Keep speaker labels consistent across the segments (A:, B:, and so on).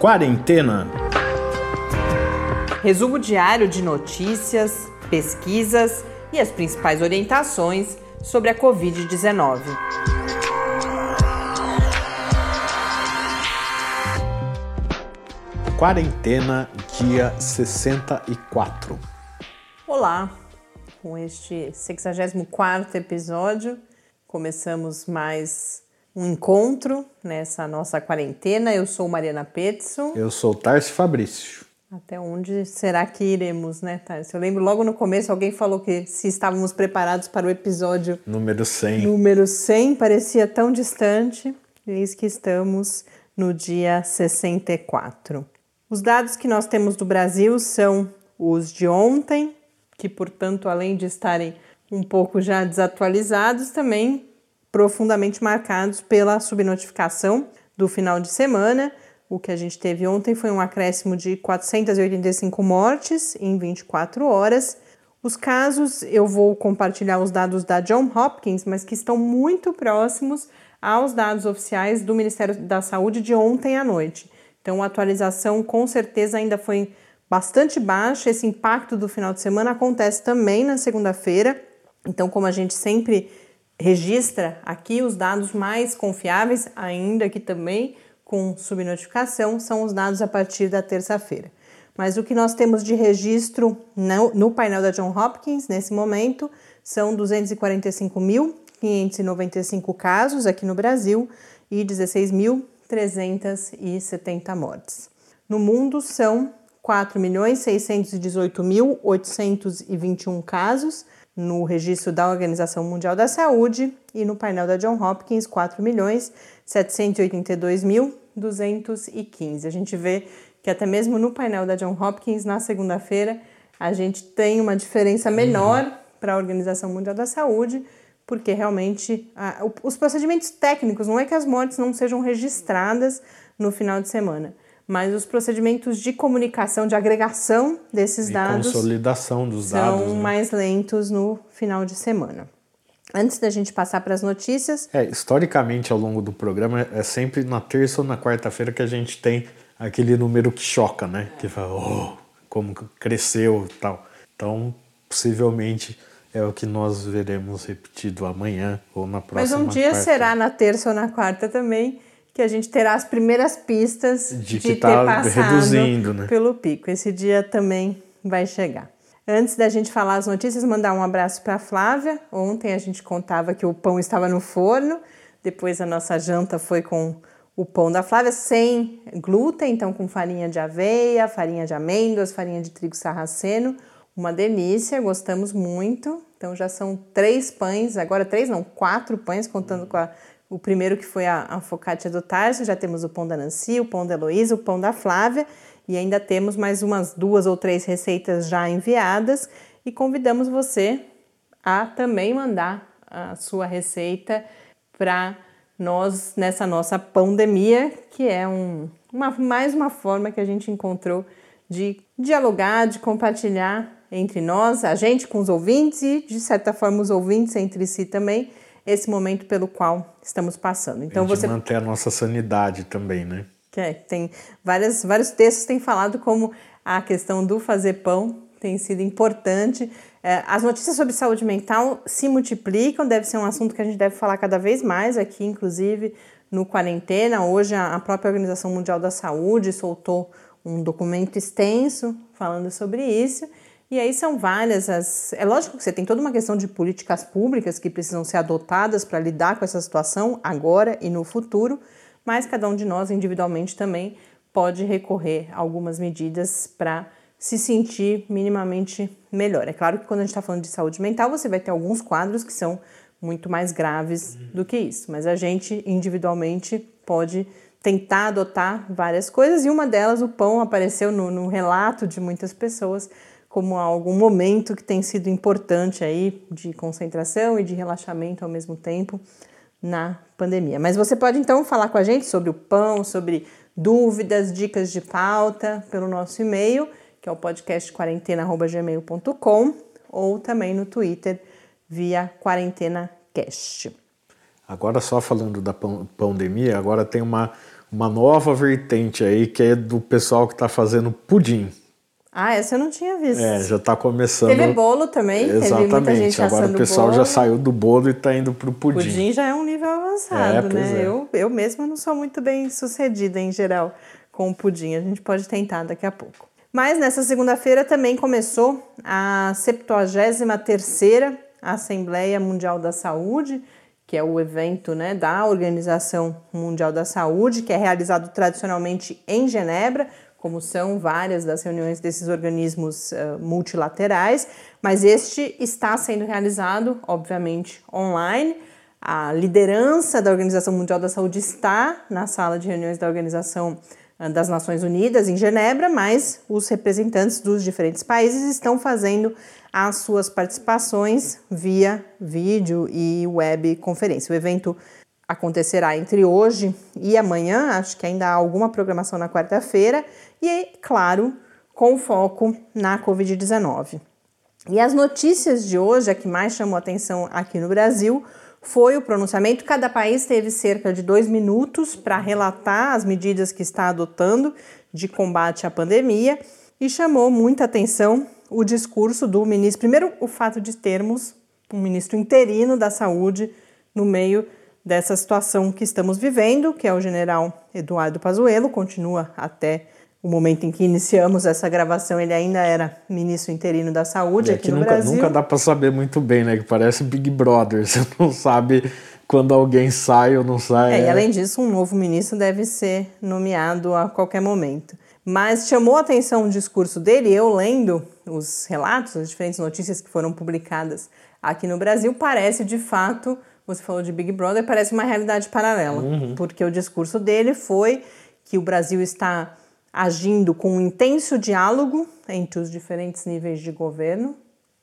A: Quarentena.
B: Resumo diário de notícias, pesquisas e as principais orientações sobre a Covid-19.
A: Quarentena, dia 64.
B: Olá, com este 64 episódio, começamos mais um encontro nessa nossa quarentena. Eu sou Mariana Petson.
A: Eu sou Tarso Fabrício.
B: Até onde será que iremos, né, Tarso? Eu lembro logo no começo alguém falou que se estávamos preparados para o episódio
A: número 100.
B: Número 100 parecia tão distante. Eis que estamos no dia 64. Os dados que nós temos do Brasil são os de ontem, que, portanto, além de estarem um pouco já desatualizados, também profundamente marcados pela subnotificação do final de semana. O que a gente teve ontem foi um acréscimo de 485 mortes em 24 horas. Os casos, eu vou compartilhar os dados da John Hopkins, mas que estão muito próximos aos dados oficiais do Ministério da Saúde de ontem à noite. Então, a atualização com certeza ainda foi bastante baixa. Esse impacto do final de semana acontece também na segunda-feira. Então, como a gente sempre registra aqui os dados mais confiáveis, ainda que também com subnotificação, são os dados a partir da terça-feira. Mas o que nós temos de registro no, no painel da John Hopkins nesse momento são 245.595 casos aqui no Brasil e 16 mil 370 mortes. No mundo são 4.618.821 casos no registro da Organização Mundial da Saúde e no painel da John Hopkins 4.782.215. A gente vê que até mesmo no painel da John Hopkins na segunda-feira a gente tem uma diferença menor uhum. para a Organização Mundial da Saúde, porque realmente a, os procedimentos técnicos, não é que as mortes não sejam registradas no final de semana, mas os procedimentos de comunicação, de agregação desses
A: e
B: dados.
A: consolidação dos
B: são
A: dados.
B: São né? mais lentos no final de semana. Antes da gente passar para as notícias.
A: É, historicamente, ao longo do programa, é sempre na terça ou na quarta-feira que a gente tem aquele número que choca, né? Que fala, oh, como cresceu e tal. Então, possivelmente é o que nós veremos repetido amanhã ou na próxima
B: Mas um dia
A: quarta.
B: será na terça ou na quarta também que a gente terá as primeiras pistas
A: de,
B: de ter
A: tá
B: passado
A: reduzindo, né?
B: pelo pico. Esse dia também vai chegar. Antes da gente falar as notícias, mandar um abraço para a Flávia. Ontem a gente contava que o pão estava no forno, depois a nossa janta foi com o pão da Flávia sem glúten, então com farinha de aveia, farinha de amêndoas, farinha de trigo sarraceno uma delícia, gostamos muito. Então já são três pães, agora três não, quatro pães, contando com a, o primeiro que foi a, a focaccia do Tarso. Já temos o pão da Nancy, o pão da Heloísa, o pão da Flávia e ainda temos mais umas duas ou três receitas já enviadas e convidamos você a também mandar a sua receita para nós nessa nossa pandemia, que é um, uma, mais uma forma que a gente encontrou de dialogar, de compartilhar entre nós, a gente com os ouvintes e, de certa forma, os ouvintes entre si também, esse momento pelo qual estamos passando.
A: Então você manter a nossa sanidade também, né?
B: É, tem várias, vários textos têm falado como a questão do fazer pão tem sido importante. É, as notícias sobre saúde mental se multiplicam, deve ser um assunto que a gente deve falar cada vez mais aqui, inclusive no quarentena. Hoje a própria Organização Mundial da Saúde soltou um documento extenso falando sobre isso. E aí são várias as. É lógico que você tem toda uma questão de políticas públicas que precisam ser adotadas para lidar com essa situação agora e no futuro, mas cada um de nós individualmente também pode recorrer a algumas medidas para se sentir minimamente melhor. É claro que quando a gente está falando de saúde mental, você vai ter alguns quadros que são muito mais graves do que isso, mas a gente individualmente pode tentar adotar várias coisas e uma delas, o pão, apareceu no, no relato de muitas pessoas como algum momento que tem sido importante aí de concentração e de relaxamento ao mesmo tempo na pandemia. Mas você pode então falar com a gente sobre o pão, sobre dúvidas, dicas de pauta pelo nosso e-mail, que é o podcast quarentena@gmail.com ou também no Twitter via quarentenacast.
A: Agora só falando da pandemia, agora tem uma uma nova vertente aí que é do pessoal que está fazendo pudim.
B: Ah, essa eu não tinha visto.
A: É, já está começando.
B: Teve bolo também,
A: Exatamente. Agora o pessoal
B: bolo.
A: já saiu do bolo e está indo pro pudim.
B: Pudim já é um nível avançado,
A: É,
B: né?
A: é.
B: Eu, eu mesma não sou muito bem sucedida em geral com o pudim. A gente pode tentar daqui a pouco. Mas nessa segunda-feira também começou a 73ª Assembleia Mundial da Saúde, que é o evento né, da Organização Mundial da Saúde, que é realizado tradicionalmente em Genebra, como são várias das reuniões desses organismos uh, multilaterais, mas este está sendo realizado, obviamente, online. A liderança da Organização Mundial da Saúde está na sala de reuniões da Organização das Nações Unidas em Genebra, mas os representantes dos diferentes países estão fazendo as suas participações via vídeo e web conferência. O evento acontecerá entre hoje e amanhã, acho que ainda há alguma programação na quarta-feira, e, claro, com foco na Covid-19. E as notícias de hoje, a que mais chamou atenção aqui no Brasil, foi o pronunciamento. Cada país teve cerca de dois minutos para relatar as medidas que está adotando de combate à pandemia e chamou muita atenção o discurso do ministro. Primeiro, o fato de termos um ministro interino da saúde no meio dessa situação que estamos vivendo, que é o general Eduardo Pazuello, continua até o momento em que iniciamos essa gravação, ele ainda era ministro interino da saúde
A: E
B: aqui,
A: aqui
B: no
A: nunca,
B: Brasil.
A: nunca dá para saber muito bem, né? Que parece Big Brother. Você não sabe quando alguém sai ou não sai.
B: É, e além disso, um novo ministro deve ser nomeado a qualquer momento. Mas chamou a atenção o discurso dele, eu lendo os relatos, as diferentes notícias que foram publicadas aqui no Brasil, parece de fato, você falou de Big Brother, parece uma realidade paralela. Porque o discurso dele foi que o Brasil está agindo com um intenso diálogo entre os diferentes níveis de governo.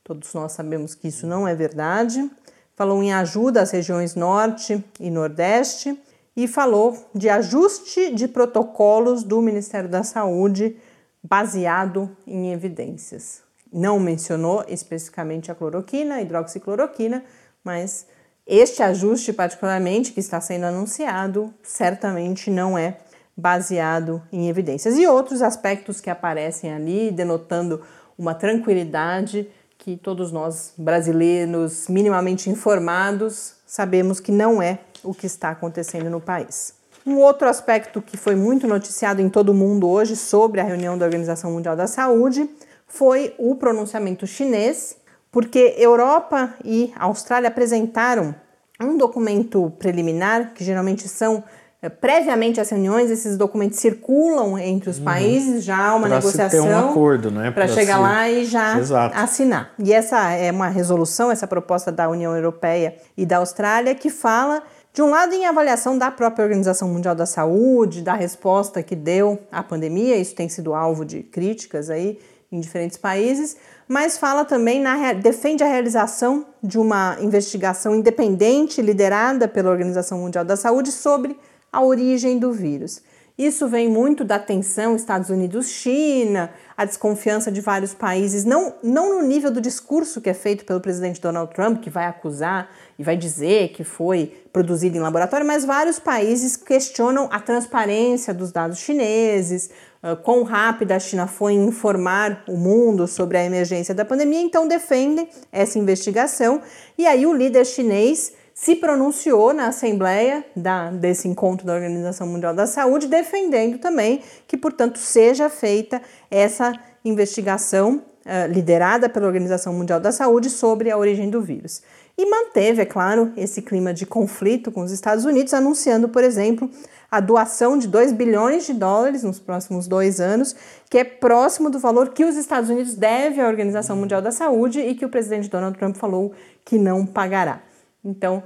B: Todos nós sabemos que isso não é verdade. Falou em ajuda às regiões Norte e Nordeste e falou de ajuste de protocolos do Ministério da Saúde baseado em evidências. Não mencionou especificamente a cloroquina, a hidroxicloroquina, mas este ajuste, particularmente, que está sendo anunciado, certamente não é baseado em evidências. E outros aspectos que aparecem ali, denotando uma tranquilidade que todos nós brasileiros minimamente informados sabemos que não é o que está acontecendo no país. Um outro aspecto que foi muito noticiado em todo o mundo hoje sobre a reunião da Organização Mundial da Saúde foi o pronunciamento chinês, porque Europa e Austrália apresentaram um documento preliminar, que geralmente são eh, previamente às reuniões, esses documentos circulam entre os países, já há uma
A: Pra se ter
B: negociação
A: um acordo, né?
B: para chegar
A: se-
B: lá e já
A: Exato.
B: assinar. E essa é uma resolução, essa proposta da União Europeia e da Austrália, que fala, de um lado, em avaliação da própria Organização Mundial da Saúde, da resposta que deu à pandemia, isso tem sido alvo de críticas aí em diferentes países, mas fala também, na, defende a realização de uma investigação independente liderada pela Organização Mundial da Saúde sobre a origem do vírus. Isso vem muito da tensão Estados Unidos-China, a desconfiança de vários países, não, não no nível do discurso que é feito pelo presidente Donald Trump, que vai acusar e vai dizer que foi produzido em laboratório, mas vários países questionam a transparência dos dados chineses, quão rápida a China foi em informar o mundo sobre a emergência da pandemia, então defendem essa investigação. E aí o líder chinês se pronunciou na Assembleia da, desse encontro da Organização Mundial da Saúde, defendendo também que, portanto, seja feita essa investigação liderada pela Organização Mundial da Saúde sobre a origem do vírus. E manteve, é claro, esse clima de conflito com os Estados Unidos, anunciando, por exemplo, a doação de 2 bilhões de dólares nos próximos dois anos, que é próximo do valor que os Estados Unidos devem à Organização Mundial da Saúde e que o presidente Donald Trump falou que não pagará. Então,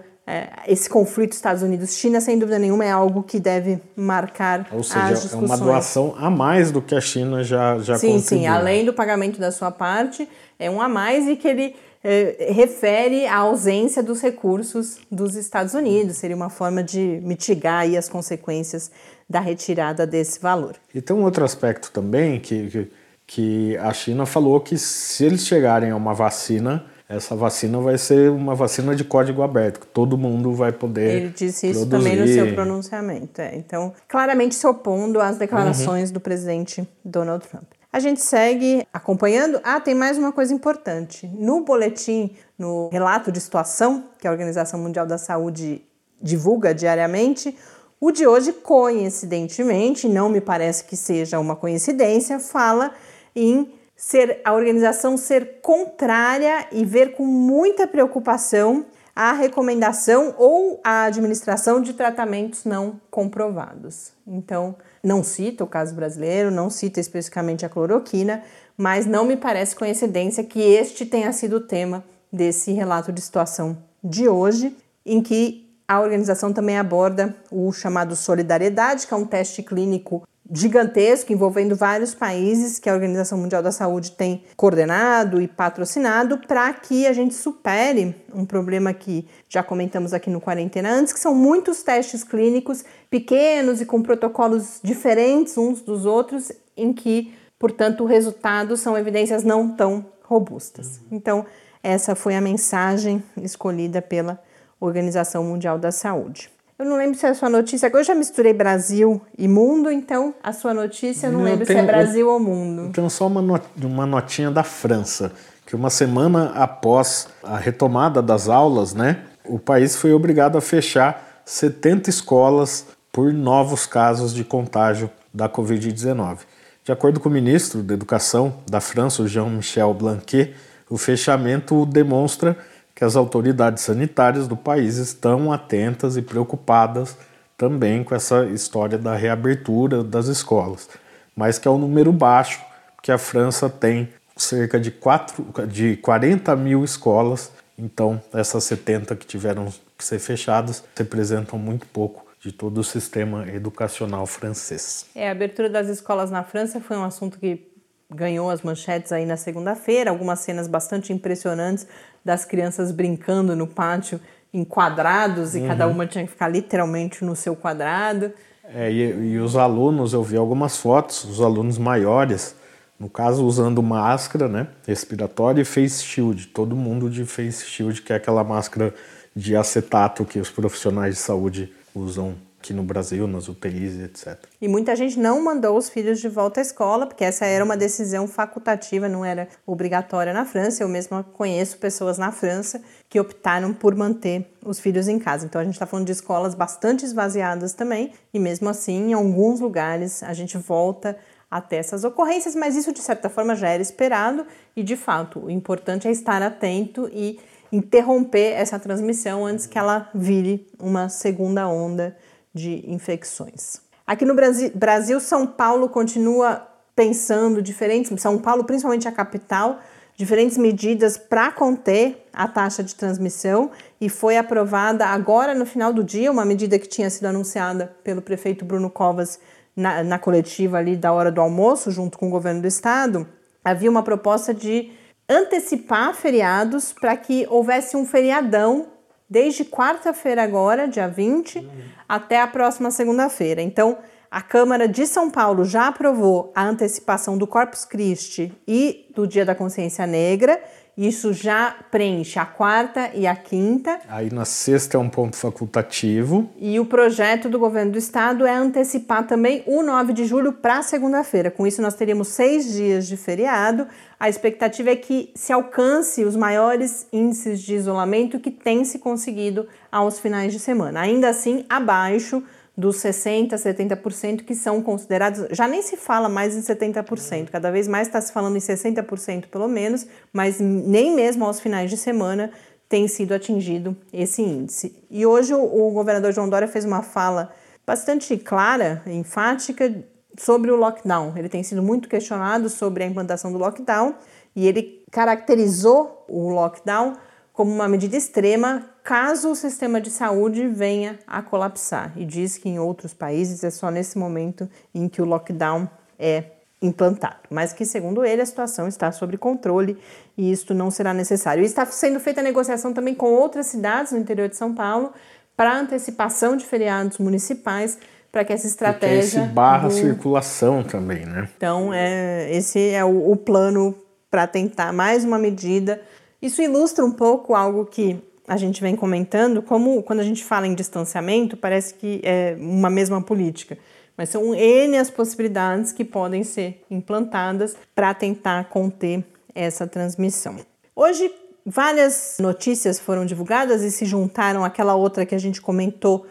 B: esse conflito Estados Unidos-China, sem dúvida nenhuma, é algo que deve marcar
A: Ou
B: as
A: seja, é uma doação a mais do que a China já, já
B: Sim,
A: contribuiu.
B: sim, além do pagamento da sua parte, é um a mais e que ele eh, refere à ausência dos recursos dos Estados Unidos. Seria uma forma de mitigar as consequências da retirada desse valor.
A: E tem um outro aspecto também que, que, que a China falou que se eles chegarem a uma vacina, essa vacina vai ser uma vacina de código aberto, que todo mundo vai poder.
B: Ele disse isso produzir. também no seu pronunciamento. É. Então, claramente se opondo às declarações uhum. do presidente Donald Trump. A gente segue acompanhando. Ah, tem mais uma coisa importante. No boletim, no relato de situação que a Organização Mundial da Saúde divulga diariamente, o de hoje, coincidentemente, não me parece que seja uma coincidência, fala em ser a organização ser contrária e ver com muita preocupação a recomendação ou a administração de tratamentos não comprovados. Então, não cita o caso brasileiro, não cita especificamente a cloroquina, mas não me parece coincidência que este tenha sido o tema desse relato de situação de hoje, em que a organização também aborda o chamado Solidariedade, que é um teste clínico gigantesco envolvendo vários países que a Organização Mundial da Saúde tem coordenado e patrocinado para que a gente supere um problema que já comentamos aqui no Quarentena antes, que são muitos testes clínicos pequenos e com protocolos diferentes uns dos outros, em que, portanto, os resultados são evidências não tão robustas. Então, essa foi a mensagem escolhida pela Organização Mundial da Saúde. Eu não lembro se é a sua notícia, eu já misturei Brasil e mundo, então a sua notícia eu não, não lembro tenho, se é Brasil
A: eu,
B: ou mundo.
A: Eu tenho só uma, not, uma notinha da França, que uma semana após a retomada das aulas, né, o país foi obrigado a fechar 70 escolas por novos casos de contágio da Covid-19. De acordo com o ministro da Educação da França, Jean-Michel Blanquet, o fechamento demonstra que as autoridades sanitárias do país estão atentas e preocupadas também com essa história da reabertura das escolas, mas que é um número baixo, que a França tem cerca de, 4, de 40 mil escolas, então essas 70 que tiveram que ser fechadas representam muito pouco de todo o sistema educacional francês.
B: É, a abertura das escolas na França foi um assunto que ganhou as manchetes aí na segunda-feira, algumas cenas bastante impressionantes das crianças brincando no pátio em quadrados e uhum. cada uma tinha que ficar literalmente no seu quadrado.
A: É, e, e, os alunos, eu vi algumas fotos, os alunos maiores, no caso usando máscara né, respiratória e face shield, todo mundo de face shield, que é aquela máscara de acetato que os profissionais de saúde usam aqui no Brasil, nas UTIs, etc.
B: E muita gente não mandou os filhos de volta à escola, porque essa era uma decisão facultativa, não era obrigatória na França. Eu mesma conheço pessoas na França que optaram por manter os filhos em casa. Então a gente está falando de escolas bastante esvaziadas também, e mesmo assim, em alguns lugares, a gente volta até essas ocorrências, mas isso de certa forma já era esperado e de fato o importante é estar atento e interromper essa transmissão antes que ela vire uma segunda onda de infecções. Aqui no Brasil, São Paulo continua pensando diferentes, São Paulo, principalmente a capital, diferentes medidas para conter a taxa de transmissão e foi aprovada agora no final do dia uma medida que tinha sido anunciada pelo prefeito Bruno Covas na, na coletiva ali da hora do almoço, junto com o governo do estado. Havia uma proposta de antecipar feriados para que houvesse um feriadão desde quarta-feira agora, dia 20, uhum. até a próxima segunda-feira. Então, a Câmara de São Paulo já aprovou a antecipação do Corpus Christi e do Dia da Consciência Negra. Isso já preenche a quarta e a quinta.
A: Aí na sexta é um ponto facultativo.
B: E o projeto do governo do estado é antecipar também o 9 de julho para segunda-feira. Com isso, nós teríamos seis dias de feriado. A expectativa é que se alcance os maiores índices de isolamento que tem se conseguido aos finais de semana. Ainda assim, abaixo dos 60%, 70% que são considerados, já nem se fala mais em 70%, cada vez mais está se falando em 60% pelo menos, mas nem mesmo aos finais de semana tem sido atingido esse índice. E hoje o, o governador João Dória fez uma fala bastante clara, enfática, sobre o lockdown. Ele tem sido muito questionado sobre a implantação do lockdown e ele caracterizou o lockdown como uma medida extrema caso o sistema de saúde venha a colapsar. E diz que em outros países é só nesse momento em que o lockdown é implantado, mas que, segundo ele, a situação está sob controle e isto não será necessário. E está sendo feita negociação também com outras cidades no interior de São Paulo para antecipação de feriados municipais para que essa estratégia.
A: Porque esse barra do... circulação também, né?
B: Então, é, esse é o, o plano para tentar mais uma medida Isso ilustra um pouco algo que a gente vem comentando, como quando a gente fala em distanciamento, parece que é uma mesma política. Mas são N as possibilidades que podem ser implantadas para tentar conter essa transmissão. Hoje, várias notícias foram divulgadas e se juntaram àquela outra que a gente comentou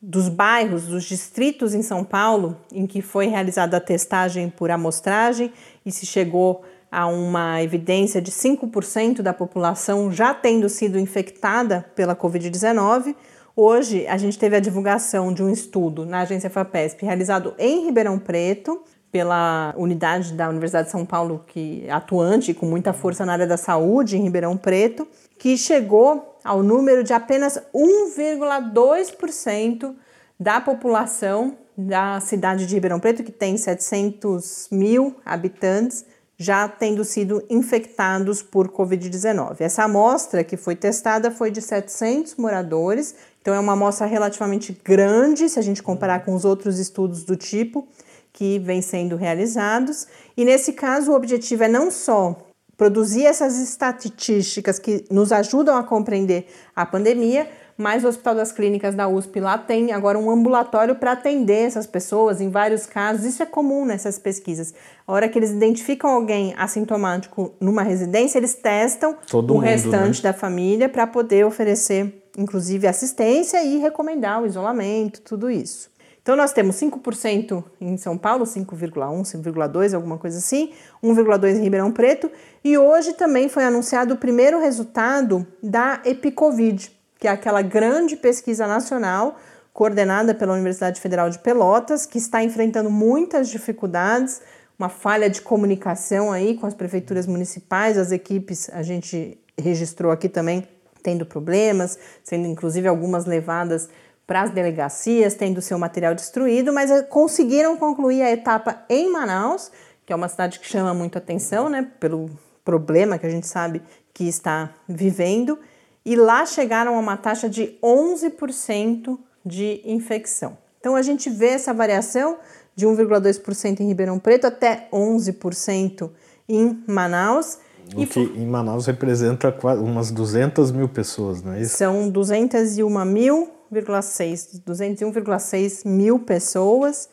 B: dos bairros, dos distritos em São Paulo, em que foi realizada a testagem por amostragem e se chegou a uma evidência de 5% da população já tendo sido infectada pela Covid-19. Hoje, a gente teve a divulgação de um estudo na agência FAPESP realizado em Ribeirão Preto, pela unidade da Universidade de São Paulo, que é atuante com muita força na área da saúde em Ribeirão Preto, que chegou ao número de apenas 1,2% da população da cidade de Ribeirão Preto, que tem 700 mil habitantes, já tendo sido infectados por Covid-19. Essa amostra que foi testada foi de 700 moradores, então é uma amostra relativamente grande se a gente comparar com os outros estudos do tipo que vêm sendo realizados. E nesse caso, o objetivo é não só produzir essas estatísticas que nos ajudam a compreender a pandemia, mas o Hospital das Clínicas da USP lá tem agora um ambulatório para atender essas pessoas em vários casos. Isso é comum nessas pesquisas. A hora que eles identificam alguém assintomático numa residência, eles testam Todo o mundo, restante né? da família para poder oferecer, inclusive, assistência e recomendar o isolamento, tudo isso. Então, nós temos 5% em São Paulo, 5,1%, 5,2%, alguma coisa assim, 1,2% em Ribeirão Preto, e hoje também foi anunciado o primeiro resultado da Epicovid, que é aquela grande pesquisa nacional coordenada pela Universidade Federal de Pelotas, que está enfrentando muitas dificuldades, uma falha de comunicação aí com as prefeituras municipais, as equipes, a gente registrou aqui também tendo problemas, sendo inclusive algumas levadas para as delegacias, tendo seu material destruído, mas eh, conseguiram concluir a etapa em Manaus, que é uma cidade que chama muito atenção, né, pelo problema que a gente sabe que está vivendo e lá chegaram a uma taxa de 11% de infecção. Então a gente vê essa variação de 1,2% em Ribeirão Preto até 11% em Manaus.
A: O e que em Manaus representa umas 200 mil pessoas, não é isso?
B: São 201 mil, 201,6 mil pessoas.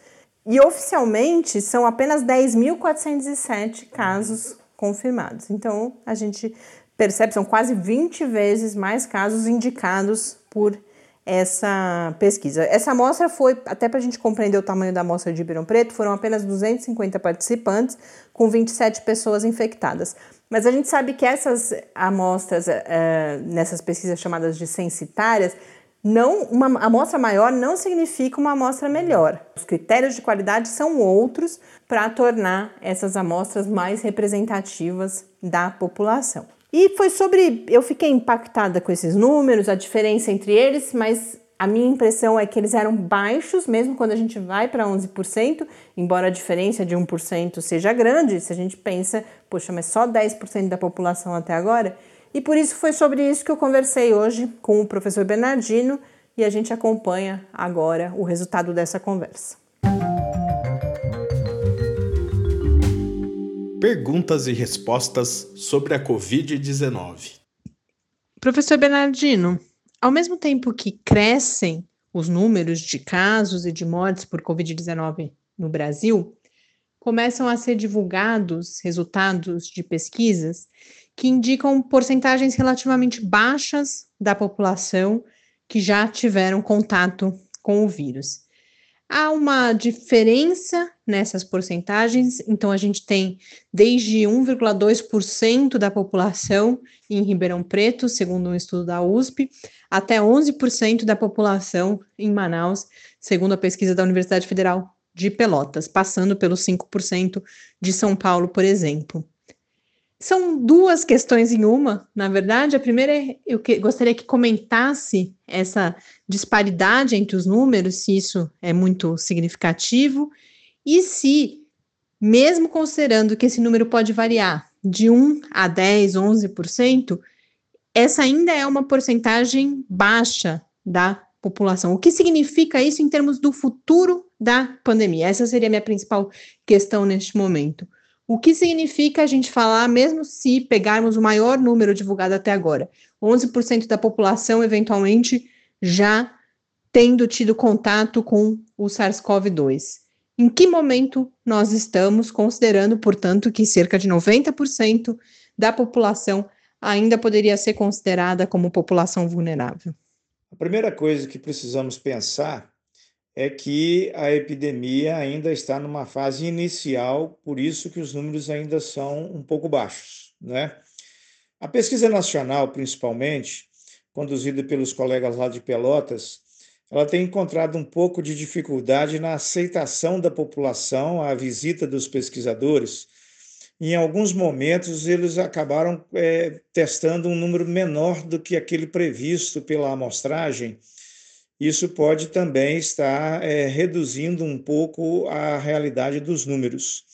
B: E oficialmente são apenas 10.407 casos confirmados. Então a gente percebe, são quase 20 vezes mais casos indicados por essa pesquisa. Essa amostra foi, até para a gente compreender o tamanho da amostra de Ribeirão Preto, foram apenas 250 participantes, com 27 pessoas infectadas. Mas a gente sabe que essas amostras, é, nessas pesquisas chamadas de censitárias, não, uma amostra maior não significa uma amostra melhor. Os critérios de qualidade são outros para tornar essas amostras mais representativas da população. E foi sobre. Eu fiquei impactada com esses números, a diferença entre eles, mas a minha impressão é que eles eram baixos, mesmo quando a gente vai para 11%, embora a diferença de 1% seja grande, se a gente pensa, poxa, mas só 10% da população até agora. E por isso foi sobre isso que eu conversei hoje com o professor Bernardino e a gente acompanha agora o resultado dessa conversa.
C: Perguntas e respostas sobre a Covid-19.
B: Professor Bernardino, ao mesmo tempo que crescem os números de casos e de mortes por Covid-19 no Brasil, começam a ser divulgados resultados de pesquisas que indicam porcentagens relativamente baixas da população que já tiveram contato com o vírus. Há uma diferença nessas porcentagens, então a gente tem desde 1,2% da população em Ribeirão Preto, segundo um estudo da USP, até 11% da população em Manaus, segundo a pesquisa da Universidade Federal de Pelotas, passando pelos 5% de São Paulo, por exemplo. São duas questões em uma, na verdade. A primeira é eu que, gostaria que comentasse essa disparidade entre os números, se isso é muito significativo, e se, mesmo considerando que esse número pode variar de 1 a 10, 11%, essa ainda é uma porcentagem baixa da população. O que significa isso em termos do futuro da pandemia? Essa seria a minha principal questão neste momento. O que significa a gente falar, mesmo se pegarmos o maior número divulgado até agora, 11% da população eventualmente já tendo tido contato com o SARS-CoV-2. Em que momento nós estamos, considerando, portanto, que cerca de 90% da população ainda poderia ser considerada como população vulnerável?
D: A primeira coisa que precisamos pensar é que a epidemia ainda está numa fase inicial, por isso que os números ainda são um pouco baixos, né? A pesquisa nacional, principalmente, conduzida pelos colegas lá de Pelotas, ela tem encontrado um pouco de dificuldade na aceitação da população à visita dos pesquisadores. Em alguns momentos, eles acabaram é, testando um número menor do que aquele previsto pela amostragem. Isso pode também estar é, reduzindo um pouco a realidade dos números.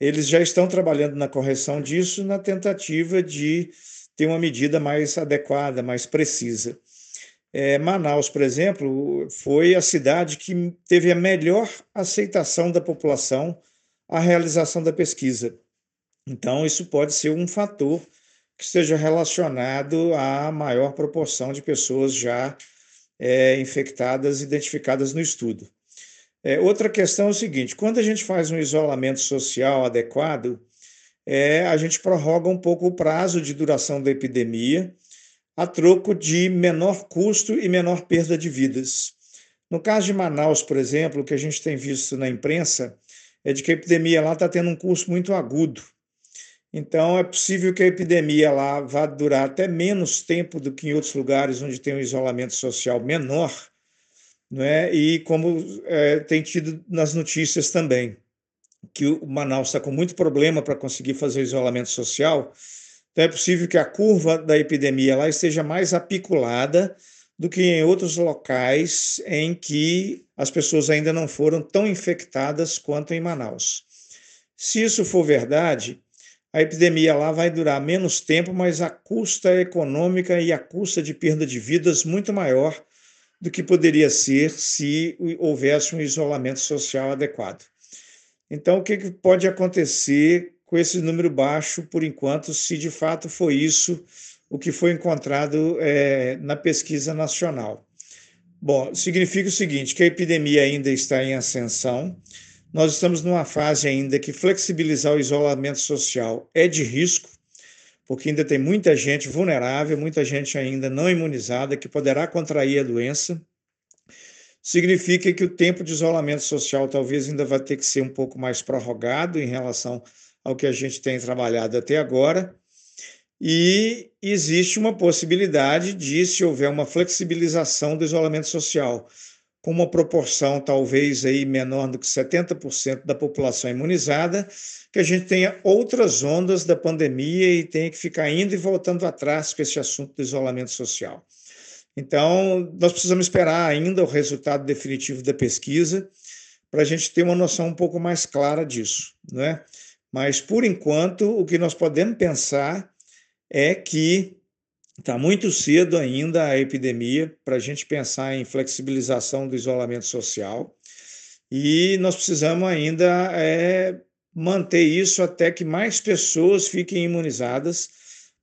D: Eles já estão trabalhando na correção disso, na tentativa de ter uma medida mais adequada, mais precisa. É, Manaus, por exemplo, foi a cidade que teve a melhor aceitação da população à realização da pesquisa. Então, isso pode ser um fator que esteja relacionado à maior proporção de pessoas já é, infectadas identificadas no estudo. É, outra questão é o seguinte: quando a gente faz um isolamento social adequado, é, a gente prorroga um pouco o prazo de duração da epidemia a troco de menor custo e menor perda de vidas. No caso de Manaus, por exemplo, o que a gente tem visto na imprensa é de que a epidemia lá está tendo um curso muito agudo. Então, é possível que a epidemia lá vá durar até menos tempo do que em outros lugares onde tem um isolamento social menor, não é? e como é, tem tido nas notícias também, que o Manaus está com muito problema para conseguir fazer isolamento social, então, é possível que a curva da epidemia lá esteja mais apiculada do que em outros locais em que as pessoas ainda não foram tão infectadas quanto em Manaus. Se isso for verdade, a epidemia lá vai durar menos tempo, mas a custa econômica e a custa de perda de vidas muito maior do que poderia ser se houvesse um isolamento social adequado. Então, o que pode acontecer com esse número baixo, por enquanto, se de fato foi isso o que foi encontrado é, na pesquisa nacional. Bom, significa o seguinte: que a epidemia ainda está em ascensão, nós estamos numa fase ainda que flexibilizar o isolamento social é de risco, porque ainda tem muita gente vulnerável, muita gente ainda não imunizada que poderá contrair a doença. Significa que o tempo de isolamento social talvez ainda vai ter que ser um pouco mais prorrogado em relação ao que a gente tem trabalhado até agora. E existe uma possibilidade de, se houver uma flexibilização do isolamento social, com uma proporção talvez aí menor do que 70% da população imunizada, que a gente tenha outras ondas da pandemia e tenha que ficar indo e voltando atrás com esse assunto do isolamento social. Então, nós precisamos esperar ainda o resultado definitivo da pesquisa para a gente ter uma noção um pouco mais clara disso, não é? Mas, por enquanto, o que nós podemos pensar é que está muito cedo ainda a epidemia para a gente pensar em flexibilização do isolamento social e nós precisamos ainda é, manter isso até que mais pessoas fiquem imunizadas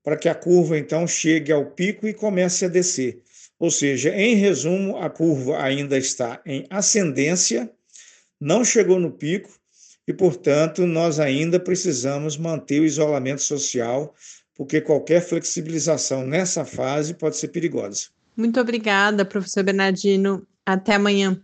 D: para que a curva então chegue ao pico e comece a descer. Ou seja, em resumo, a curva ainda está em ascendência, não chegou no pico, e, portanto, nós ainda precisamos manter o isolamento social, porque qualquer flexibilização nessa fase pode ser perigosa.
B: Muito obrigada, professor Bernardino. Até amanhã.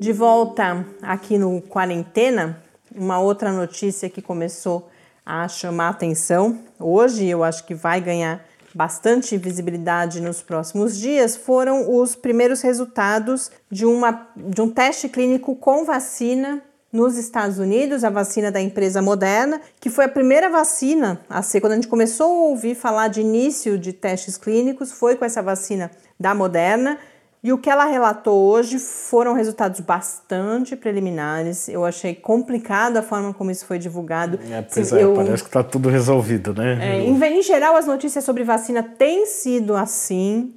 B: De volta aqui no Quarentena, uma outra notícia que começou a chamar atenção hoje, eu acho que vai ganhar bastante visibilidade nos próximos dias foram os primeiros resultados de, uma, de um teste clínico com vacina nos Estados Unidos, a vacina da empresa Moderna, que foi a primeira vacina a ser, quando a gente começou a ouvir falar de início de testes clínicos, foi com essa vacina da Moderna. E o que ela relatou hoje foram resultados bastante preliminares. Eu achei complicado a forma como isso foi divulgado.
A: É, pois é, eu, parece que está tudo resolvido, né?
B: É, em, em, geral, as notícias sobre vacina têm sido assim.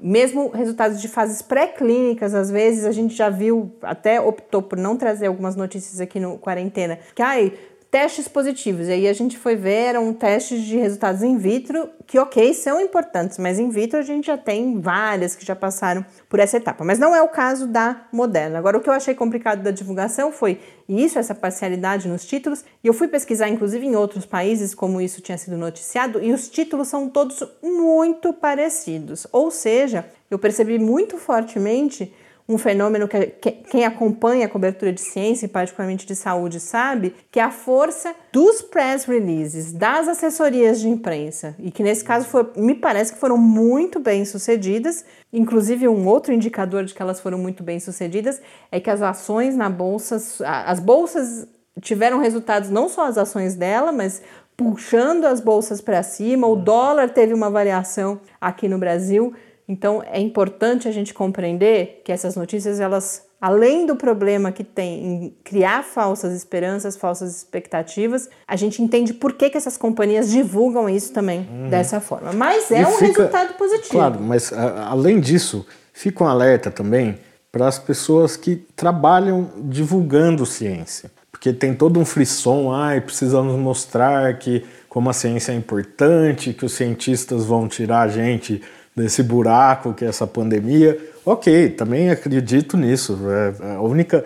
B: Mesmo resultados de fases pré-clínicas, às vezes a gente já viu, até optou por não trazer algumas notícias aqui no quarentena, que ai, testes positivos. E aí a gente foi ver, eram testes de resultados in vitro, que ok, são importantes, mas in vitro a gente já tem várias que já passaram por essa etapa. Mas não é o caso da Moderna. Agora, o que eu achei complicado da divulgação foi isso, essa parcialidade nos títulos, e eu fui pesquisar, inclusive, em outros países como isso tinha sido noticiado, e os títulos são todos muito parecidos. Ou seja, eu percebi muito fortemente um fenômeno que, que, quem acompanha a cobertura de ciência, e particularmente de saúde, sabe, que é a força dos press releases, das assessorias de imprensa, e que nesse caso foi, me parece que foram muito bem sucedidas. Inclusive, um outro indicador de que elas foram muito bem sucedidas é que as ações na bolsa, as bolsas tiveram resultados, não só as ações dela, mas puxando as bolsas para cima, o dólar teve uma variação aqui no Brasil então é importante a gente compreender que essas notícias, elas, além do problema que tem em criar falsas esperanças, falsas expectativas, a gente entende por que, que essas companhias divulgam isso também uhum. dessa forma. Mas é e um fica, resultado positivo.
A: Claro, mas a, além disso, fica um alerta também para as pessoas que trabalham divulgando ciência. Porque tem todo um frisson, ai, precisamos mostrar que como a ciência é importante, que os cientistas vão tirar a gente desse buraco que é essa pandemia. Ok, também acredito nisso. É, a única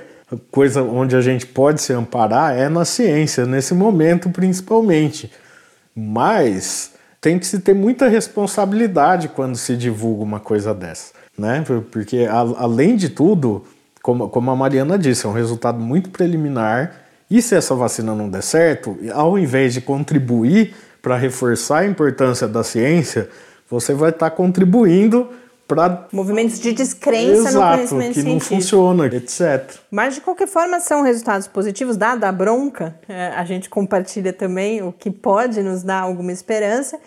A: coisa onde a gente pode se amparar é na ciência, nesse momento principalmente. Mas tem que se ter muita responsabilidade quando se divulga uma coisa dessa, né? Porque a, além de tudo, como, como a Mariana disse, é um resultado muito preliminar. E se essa vacina não der certo, ao invés de contribuir para reforçar a importância da ciência, você vai estar tá contribuindo para
B: movimentos de descrença
A: Exato,
B: no conhecimento
A: que
B: científico.
A: não funciona, etc.
B: Mas de qualquer forma são resultados positivos, dada a bronca, é, a gente compartilha também o que pode nos dar alguma esperança.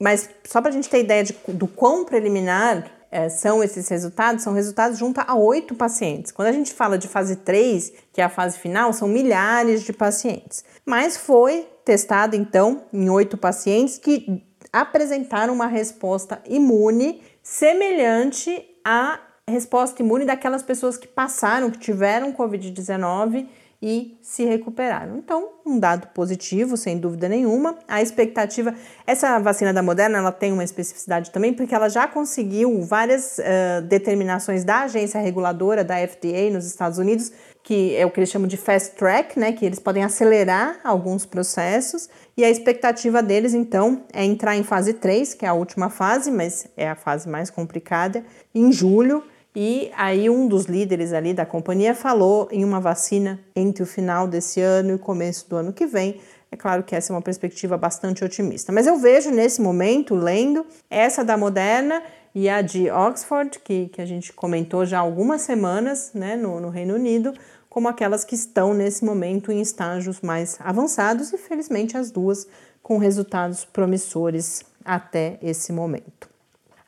B: Mas só para a gente ter ideia de, do quão preliminar é, são esses resultados, são resultados junto a oito pacientes. Quando a gente fala de fase 3, que é a fase final, são milhares de pacientes. Mas foi testado então em oito pacientes que apresentaram uma resposta imune semelhante à resposta imune daquelas pessoas que passaram, que tiveram Covid-19 e se recuperaram. Então, um dado positivo, sem dúvida nenhuma. A expectativa, essa vacina da Moderna, ela tem uma especificidade também, porque ela já conseguiu várias uh, determinações da agência reguladora da FDA nos Estados Unidos que é o que eles chamam de fast track, né, que eles podem acelerar alguns processos, e a expectativa deles então é entrar em fase 3, que é a última fase, mas é a fase mais complicada, em julho. E aí um dos líderes ali da companhia falou em uma vacina entre o final desse ano e o começo do ano que vem. É claro que essa é uma perspectiva bastante otimista, mas eu vejo nesse momento, lendo, essa da Moderna e a de Oxford, que, que a gente comentou já há algumas semanas né, no, no Reino Unido, como aquelas que estão nesse momento em estágios mais avançados e felizmente as duas com resultados promissores até esse momento.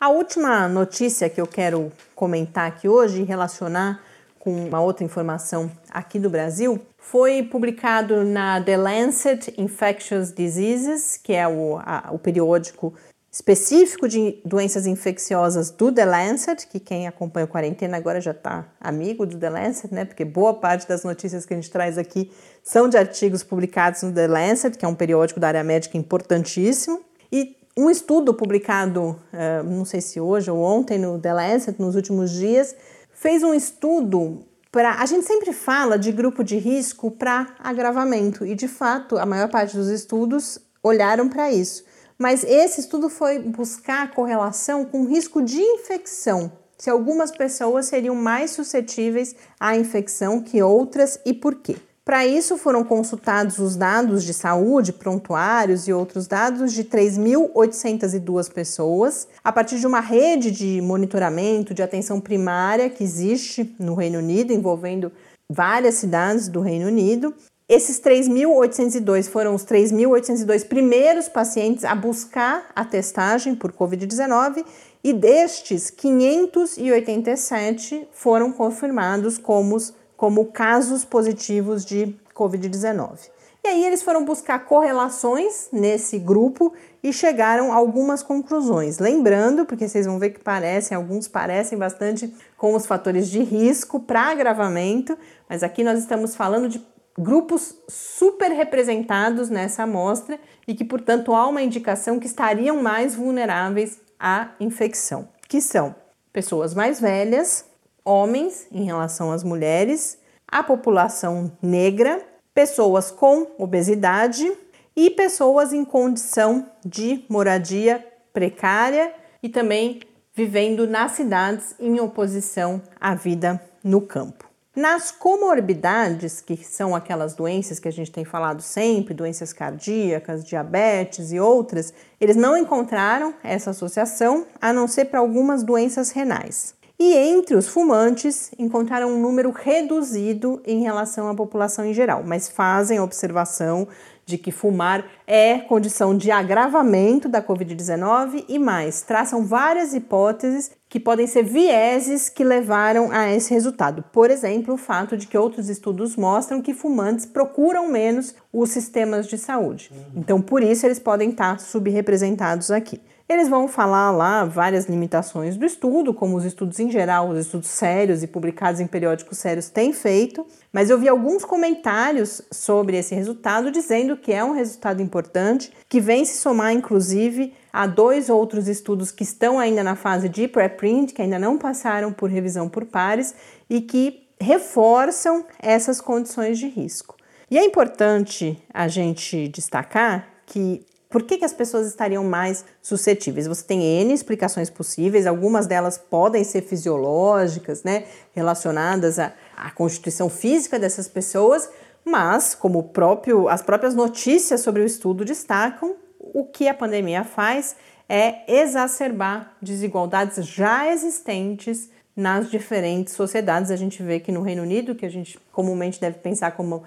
B: A última notícia que eu quero comentar aqui hoje e relacionar com uma outra informação aqui do Brasil foi publicado na The Lancet Infectious Diseases, que é o, a, o periódico específico de doenças infecciosas do The Lancet, que quem acompanha a quarentena agora já está amigo do The Lancet, né? Porque boa parte das notícias que a gente traz aqui são de artigos publicados no The Lancet, que é um periódico da área médica importantíssimo. E um estudo publicado, uh, não sei se hoje ou ontem, no The Lancet, nos últimos dias, fez um estudo para. A gente sempre fala de grupo de risco para agravamento, e de fato, a maior parte dos estudos olharam para isso mas esse estudo foi buscar a correlação com risco de infecção, se algumas pessoas seriam mais suscetíveis à infecção que outras e por quê. Para isso, foram consultados os dados de saúde, prontuários e outros dados de 3.802 pessoas, a partir de uma rede de monitoramento de atenção primária que existe no Reino Unido, envolvendo várias cidades do Reino Unido, esses 3.802 foram os 3.802 primeiros pacientes a buscar a testagem por Covid-19 e destes, 587 foram confirmados como, como casos positivos de Covid-19. E aí eles foram buscar correlações nesse grupo e chegaram a algumas conclusões. Lembrando, porque vocês vão ver que parecem, alguns parecem bastante com os fatores de risco para agravamento, mas aqui nós estamos falando de grupos super representados nessa amostra e que, portanto, há uma indicação que estariam mais vulneráveis à infecção, que são pessoas mais velhas, homens em relação às mulheres, a população negra, pessoas com obesidade e pessoas em condição de moradia precária e também vivendo nas cidades em oposição à vida no campo. Nas comorbidades, que são aquelas doenças que a gente tem falado sempre, doenças cardíacas, diabetes e outras, eles não encontraram essa associação, a não ser para algumas doenças renais. E entre os fumantes, encontraram um número reduzido em relação à população em geral, mas fazem observação de que fumar é condição de agravamento da Covid-19 e mais, traçam várias hipóteses que podem ser vieses que levaram a esse resultado. Por exemplo, o fato de que outros estudos mostram que fumantes procuram menos os sistemas de saúde. Então, por isso, eles podem estar subrepresentados aqui. Eles vão falar lá várias limitações do estudo, como os estudos em geral, os estudos sérios e publicados em periódicos sérios têm feito, mas eu vi alguns comentários sobre esse resultado dizendo que é um resultado importante, que vem se somar inclusive a dois outros estudos que estão ainda na fase de preprint, que ainda não passaram por revisão por pares e que reforçam essas condições de risco. E é importante a gente destacar que por que, que as pessoas estariam mais suscetíveis? Você tem N explicações possíveis, algumas delas podem ser fisiológicas, né, relacionadas à, à constituição física dessas pessoas, mas, como próprio, as próprias notícias sobre o estudo destacam, o que a pandemia faz é exacerbar desigualdades já existentes nas diferentes sociedades. A gente vê que no Reino Unido, que a gente comumente deve pensar como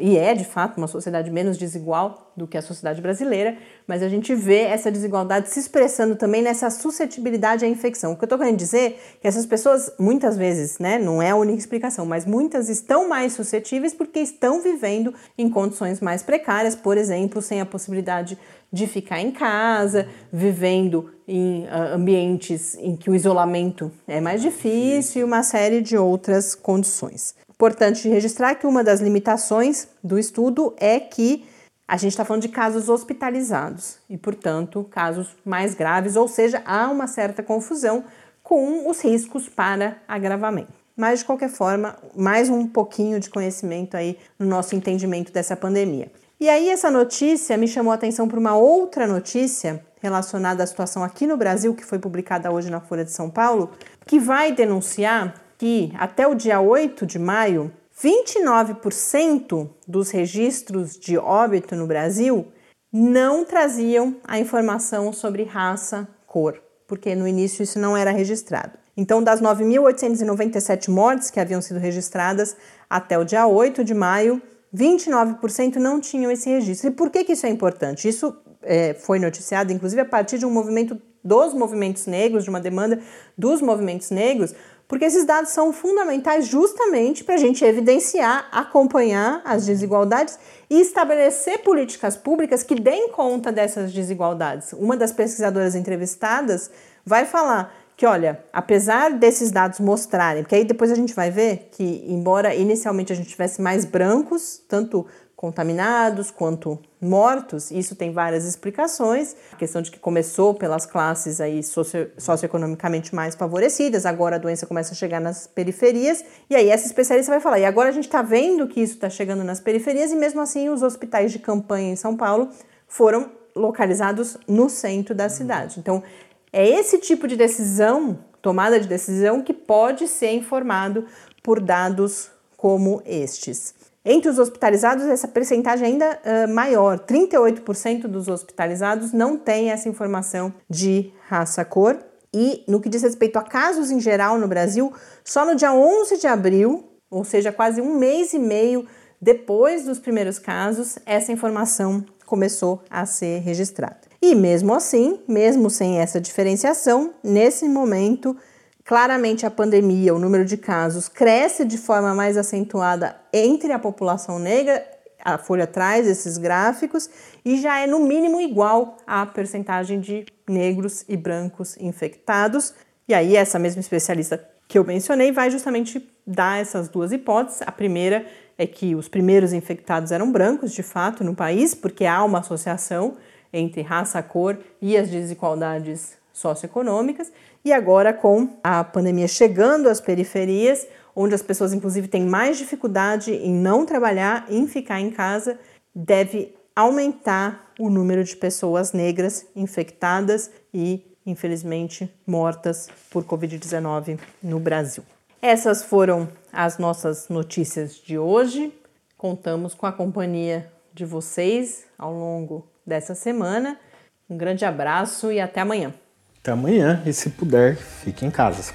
B: e é de fato uma sociedade menos desigual do que a sociedade brasileira, mas a gente vê essa desigualdade se expressando também nessa suscetibilidade à infecção. O que eu estou querendo dizer é que essas pessoas, muitas vezes, né, não é a única explicação, mas muitas estão mais suscetíveis porque estão vivendo em condições mais precárias, por exemplo, sem a possibilidade de ficar em casa, vivendo em uh, ambientes em que o isolamento é mais difícil e uma série de outras condições. Importante registrar que uma das limitações do estudo é que a gente está falando de casos hospitalizados e, portanto, casos mais graves, ou seja, há uma certa confusão com os riscos para agravamento. Mas, de qualquer forma, mais um pouquinho de conhecimento aí no nosso entendimento dessa pandemia. E aí, essa notícia me chamou a atenção para uma outra notícia relacionada à situação aqui no Brasil, que foi publicada hoje na Folha de São Paulo, que vai denunciar que até o dia 8 de maio, 29% dos registros de óbito no Brasil não traziam a informação sobre raça, cor, porque no início isso não era registrado. Então, das 9.897 mortes que haviam sido registradas até o dia 8 de maio, 29% não tinham esse registro. E por que, que isso é importante? Isso é, foi noticiado, inclusive, a partir de um movimento dos movimentos negros, de uma demanda dos movimentos negros, porque esses dados são fundamentais justamente para a gente evidenciar, acompanhar as desigualdades e estabelecer políticas públicas que deem conta dessas desigualdades. Uma das pesquisadoras entrevistadas vai falar que, olha, apesar desses dados mostrarem, porque aí depois a gente vai ver que, embora inicialmente a gente tivesse mais brancos, tanto contaminados quanto mortos. Isso tem várias explicações. A questão de que começou pelas classes aí socio, socioeconomicamente mais favorecidas, agora a doença começa a chegar nas periferias, e aí essa especialista vai falar, e agora a gente está vendo que isso está chegando nas periferias, e mesmo assim os hospitais de campanha em São Paulo foram localizados no centro da cidade. Então, é esse tipo de decisão, tomada de decisão, que pode ser informado por dados como estes. Entre os hospitalizados, essa percentagem ainda uh, maior, 38% dos hospitalizados não tem essa informação de raça-cor. E no que diz respeito a casos em geral no Brasil, só no dia 11 de abril, ou seja, quase um mês e meio depois dos primeiros casos, essa informação começou a ser registrada. E mesmo assim, mesmo sem essa diferenciação, nesse momento Claramente, a pandemia, o número de casos cresce de forma mais acentuada entre a população negra, A Folha traz esses gráficos e já é no mínimo igual à percentagem de negros e brancos infectados. E aí, essa mesma especialista que eu mencionei vai justamente dar essas duas hipóteses. A primeira é que os primeiros infectados eram brancos, de fato, no país, porque há uma associação entre raça, cor e as desigualdades socioeconômicas. E agora, com a pandemia chegando às periferias, onde as pessoas, inclusive, têm mais dificuldade em não trabalhar, em ficar em casa, deve aumentar o número de pessoas negras infectadas e, infelizmente, mortas por Covid-19 no Brasil. Essas foram as nossas notícias de hoje. Contamos com a companhia de vocês ao longo dessa semana. Um grande abraço e até amanhã.
A: Até amanhã e se puder, fique em casa.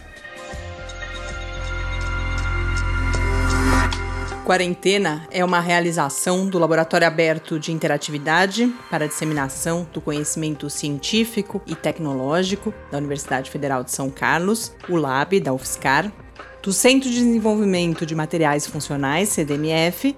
B: Quarentena é uma realização do Laboratório Aberto de Interatividade para a Disseminação do Conhecimento Científico e Tecnológico da Universidade Federal de São Carlos, o LAB da UFSCar, do Centro de Desenvolvimento de Materiais Funcionais, CDMF,